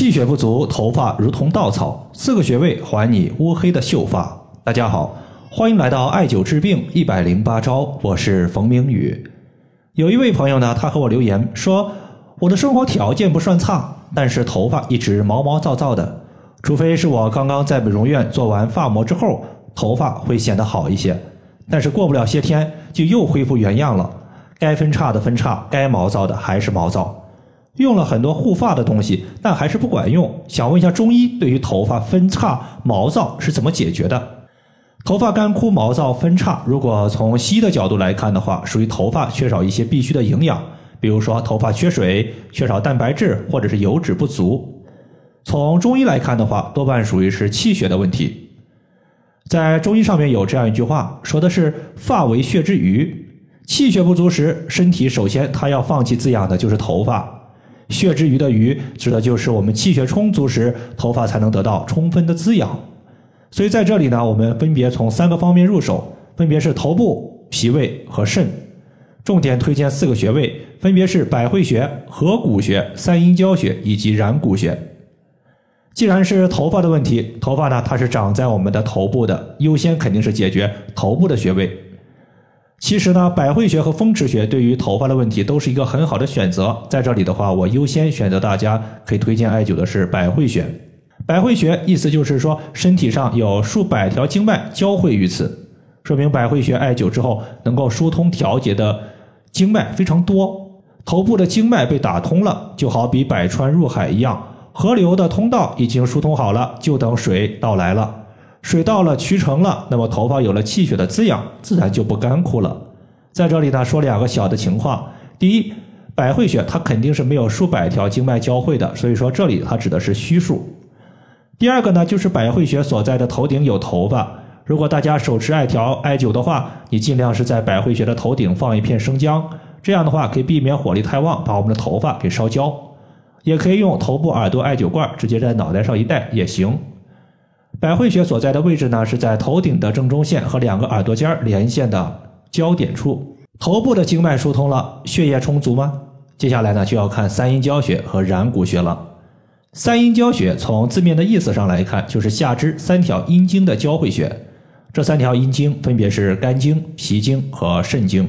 气血不足，头发如同稻草，四个穴位还你乌黑的秀发。大家好，欢迎来到艾灸治病一百零八招，我是冯明宇。有一位朋友呢，他和我留言说，我的生活条件不算差，但是头发一直毛毛躁躁的，除非是我刚刚在美容院做完发膜之后，头发会显得好一些，但是过不了些天就又恢复原样了。该分叉的分叉，该毛躁的还是毛躁。用了很多护发的东西，但还是不管用。想问一下中医对于头发分叉毛躁是怎么解决的？头发干枯、毛躁、分叉，如果从西医的角度来看的话，属于头发缺少一些必需的营养，比如说头发缺水、缺少蛋白质或者是油脂不足。从中医来看的话，多半属于是气血的问题。在中医上面有这样一句话，说的是“发为血之余”，气血不足时，身体首先它要放弃滋养的就是头发。血之余的余，指的就是我们气血充足时，头发才能得到充分的滋养。所以在这里呢，我们分别从三个方面入手，分别是头部、脾胃和肾。重点推荐四个穴位，分别是百会穴、合谷穴、三阴交穴以及然谷穴。既然是头发的问题，头发呢它是长在我们的头部的，优先肯定是解决头部的穴位。其实呢，百会穴和风池穴对于头发的问题都是一个很好的选择。在这里的话，我优先选择大家可以推荐艾灸的是百会穴。百会穴意思就是说，身体上有数百条经脉交汇于此，说明百会穴艾灸之后能够疏通调节的经脉非常多。头部的经脉被打通了，就好比百川入海一样，河流的通道已经疏通好了，就等水到来了。水到了渠成了，那么头发有了气血的滋养，自然就不干枯了。在这里呢，说两个小的情况：第一，百会穴它肯定是没有数百条经脉交汇的，所以说这里它指的是虚数。第二个呢，就是百会穴所在的头顶有头发，如果大家手持艾条艾灸的话，你尽量是在百会穴的头顶放一片生姜，这样的话可以避免火力太旺，把我们的头发给烧焦。也可以用头部耳朵艾灸罐直接在脑袋上一戴也行。百会穴所在的位置呢，是在头顶的正中线和两个耳朵尖连线的交点处。头部的经脉疏通了，血液充足吗？接下来呢，就要看三阴交穴和然谷穴了。三阴交穴从字面的意思上来看，就是下肢三条阴经的交汇穴。这三条阴经分别是肝经、脾经和肾经。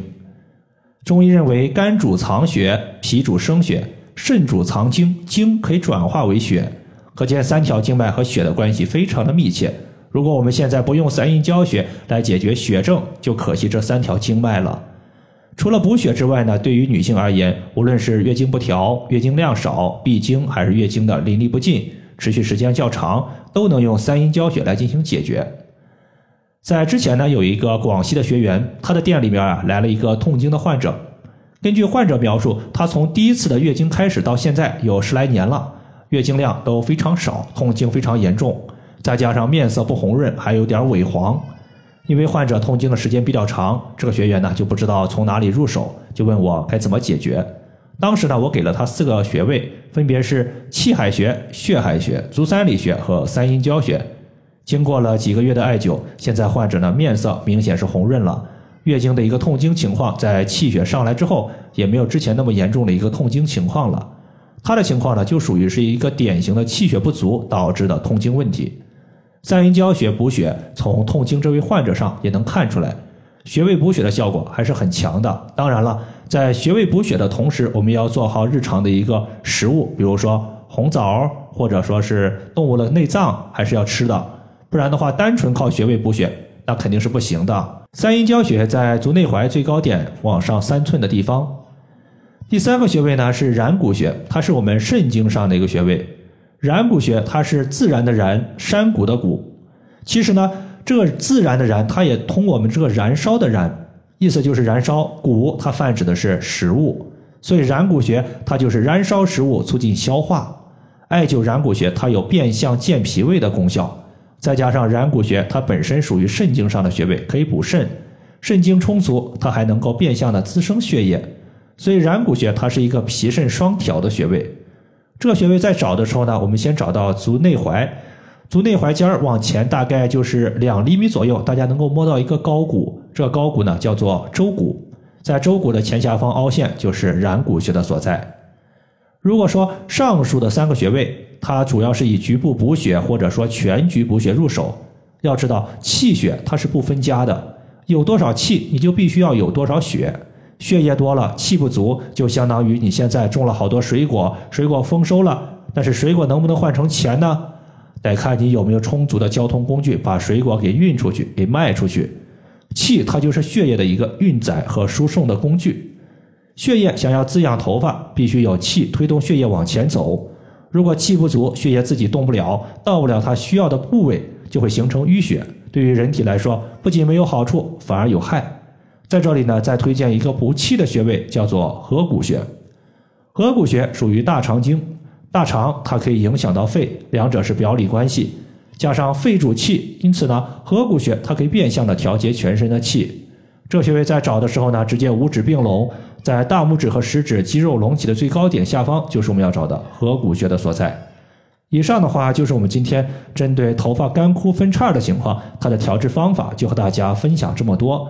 中医认为，肝主藏血，脾主生血，肾主藏精，精可以转化为血。可见三条经脉和血的关系非常的密切。如果我们现在不用三阴交穴来解决血症，就可惜这三条经脉了。除了补血之外呢，对于女性而言，无论是月经不调、月经量少、闭经，还是月经的淋漓不尽、持续时间较长，都能用三阴交穴来进行解决。在之前呢，有一个广西的学员，他的店里面啊来了一个痛经的患者。根据患者描述，他从第一次的月经开始到现在有十来年了。月经量都非常少，痛经非常严重，再加上面色不红润，还有点萎黄。因为患者痛经的时间比较长，这个学员呢就不知道从哪里入手，就问我该怎么解决。当时呢，我给了他四个穴位，分别是气海穴、血海穴、足三里穴和三阴交穴。经过了几个月的艾灸，现在患者呢面色明显是红润了，月经的一个痛经情况在气血上来之后，也没有之前那么严重的一个痛经情况了。他的情况呢，就属于是一个典型的气血不足导致的痛经问题。三阴交穴补血，从痛经这位患者上也能看出来，穴位补血的效果还是很强的。当然了，在穴位补血的同时，我们要做好日常的一个食物，比如说红枣，或者说是动物的内脏，还是要吃的。不然的话，单纯靠穴位补血，那肯定是不行的。三阴交穴在足内踝最高点往上三寸的地方。第三个穴位呢是然谷穴，它是我们肾经上的一个穴位。然谷穴它是自然的然，山谷的谷。其实呢，这个自然的然，它也通我们这个燃烧的燃，意思就是燃烧。谷它泛指的是食物，所以然谷穴它就是燃烧食物，促进消化。艾灸然谷穴，它有变相健脾胃的功效。再加上然谷穴，它本身属于肾经上的穴位，可以补肾。肾精充足，它还能够变相的滋生血液。所以然谷穴它是一个脾肾双调的穴位，这个穴位在找的时候呢，我们先找到足内踝，足内踝尖儿往前大概就是两厘米左右，大家能够摸到一个高骨，这高骨呢叫做舟骨，在舟骨的前下方凹陷就是然谷穴的所在。如果说上述的三个穴位它主要是以局部补血或者说全局补血入手。要知道，气血它是不分家的，有多少气你就必须要有多少血。血液多了，气不足，就相当于你现在种了好多水果，水果丰收了，但是水果能不能换成钱呢？得看你有没有充足的交通工具把水果给运出去，给卖出去。气它就是血液的一个运载和输送的工具。血液想要滋养头发，必须有气推动血液往前走。如果气不足，血液自己动不了，到不了它需要的部位，就会形成淤血。对于人体来说，不仅没有好处，反而有害。在这里呢，再推荐一个补气的穴位，叫做合谷穴。合谷穴属于大肠经，大肠它可以影响到肺，两者是表里关系。加上肺主气，因此呢，合谷穴它可以变相的调节全身的气。这穴位在找的时候呢，直接五指并拢，在大拇指和食指肌肉隆起的最高点下方，就是我们要找的合谷穴的所在。以上的话就是我们今天针对头发干枯分叉的情况，它的调治方法就和大家分享这么多。